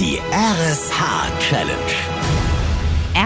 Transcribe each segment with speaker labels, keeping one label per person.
Speaker 1: Die RSH-Challenge.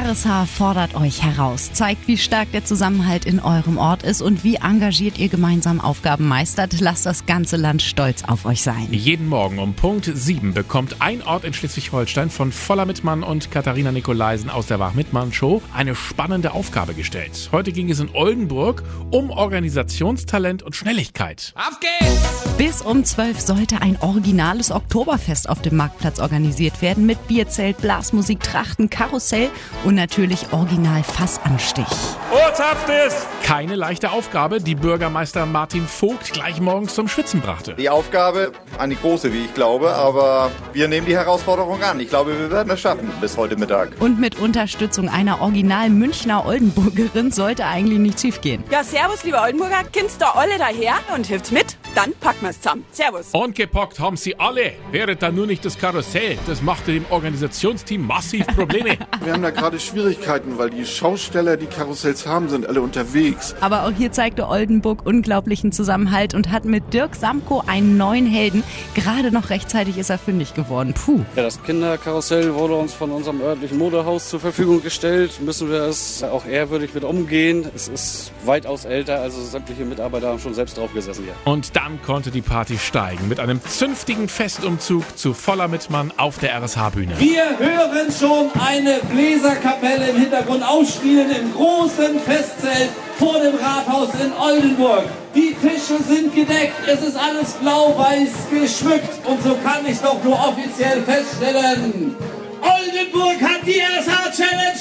Speaker 2: RSH fordert euch heraus, zeigt, wie stark der Zusammenhalt in eurem Ort ist und wie engagiert ihr gemeinsam Aufgaben meistert. Lasst das ganze Land stolz auf euch sein.
Speaker 3: Jeden Morgen um Punkt 7 bekommt ein Ort in Schleswig-Holstein von Voller Mittmann und Katharina Nikolaisen aus der Wach-Mittmann-Show eine spannende Aufgabe gestellt. Heute ging es in Oldenburg um Organisationstalent und Schnelligkeit.
Speaker 4: Auf geht's!
Speaker 2: Bis um 12 sollte ein originales Oktoberfest auf dem Marktplatz organisiert werden mit Bierzelt, Blasmusik, Trachten, Karussell und natürlich original Fassanstich.
Speaker 3: Ortshaftes! Keine leichte Aufgabe, die Bürgermeister Martin Vogt gleich morgens zum Schwitzen brachte.
Speaker 5: Die Aufgabe, eine große, wie ich glaube, aber wir nehmen die Herausforderung an. Ich glaube, wir werden es schaffen bis heute Mittag.
Speaker 2: Und mit Unterstützung einer original Münchner Oldenburgerin sollte eigentlich nichts schiefgehen.
Speaker 6: Ja, servus, liebe Oldenburger. Kindst da alle daher und hilft's mit? Dann packen wir's zusammen. Servus.
Speaker 3: Und gepackt haben sie alle. Wäre da nur nicht das Karussell. Das machte dem Organisationsteam massiv Probleme.
Speaker 7: Wir haben da gerade Schwierigkeiten, weil die Schausteller, die Karussells haben, sind alle unterwegs.
Speaker 2: Aber auch hier zeigte Oldenburg unglaublichen Zusammenhalt und hat mit Dirk Samko einen neuen Helden. Gerade noch rechtzeitig ist er fündig geworden. Puh.
Speaker 8: Ja, das Kinderkarussell wurde uns von unserem örtlichen Modehaus zur Verfügung gestellt. Müssen wir es auch ehrwürdig mit umgehen. Es ist weitaus älter, also sämtliche Mitarbeiter haben schon selbst drauf gesessen hier.
Speaker 3: Und dann konnte die Party steigen mit einem zünftigen Festumzug zu Voller Mittmann auf der RSH-Bühne.
Speaker 4: Wir hören schon eine Bläserkapelle im Hintergrund ausspielen im großen Festzelt vor dem Rathaus in Oldenburg. Die Tische sind gedeckt, es ist alles blau-weiß geschmückt und so kann ich doch nur offiziell feststellen, Oldenburg hat die RSH-Challenge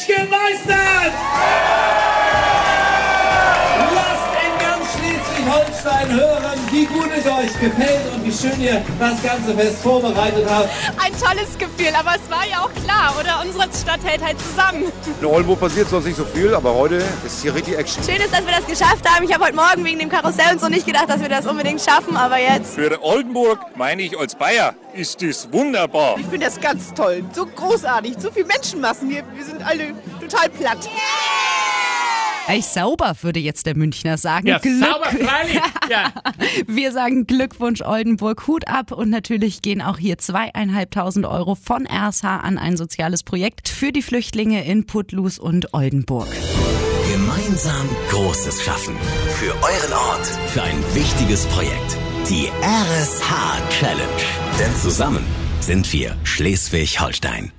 Speaker 4: Schleswig-Holstein hören, wie gut es euch gefällt und wie schön ihr das ganze Fest vorbereitet habt.
Speaker 9: Ein tolles Gefühl, aber es war ja auch klar, oder? Unsere Stadt hält halt zusammen.
Speaker 5: In Oldenburg passiert sonst nicht so viel, aber heute ist hier richtig Action.
Speaker 9: Schön ist, dass wir das geschafft haben. Ich habe heute Morgen wegen dem Karussell und so nicht gedacht, dass wir das unbedingt schaffen, aber jetzt.
Speaker 10: Für Oldenburg, meine ich als Bayer, ist das wunderbar.
Speaker 11: Ich finde das ganz toll, so großartig, so viele Menschenmassen hier, wir sind alle total platt.
Speaker 2: Ey, sauber, würde jetzt der Münchner sagen.
Speaker 3: Ja, sauber, freilich. Ja.
Speaker 2: Wir sagen Glückwunsch Oldenburg, Hut ab und natürlich gehen auch hier zweieinhalbtausend Euro von RSH an ein soziales Projekt für die Flüchtlinge in Putlus und Oldenburg.
Speaker 1: Gemeinsam Großes schaffen. Für euren Ort. Für ein wichtiges Projekt. Die RSH-Challenge. Denn zusammen sind wir Schleswig-Holstein.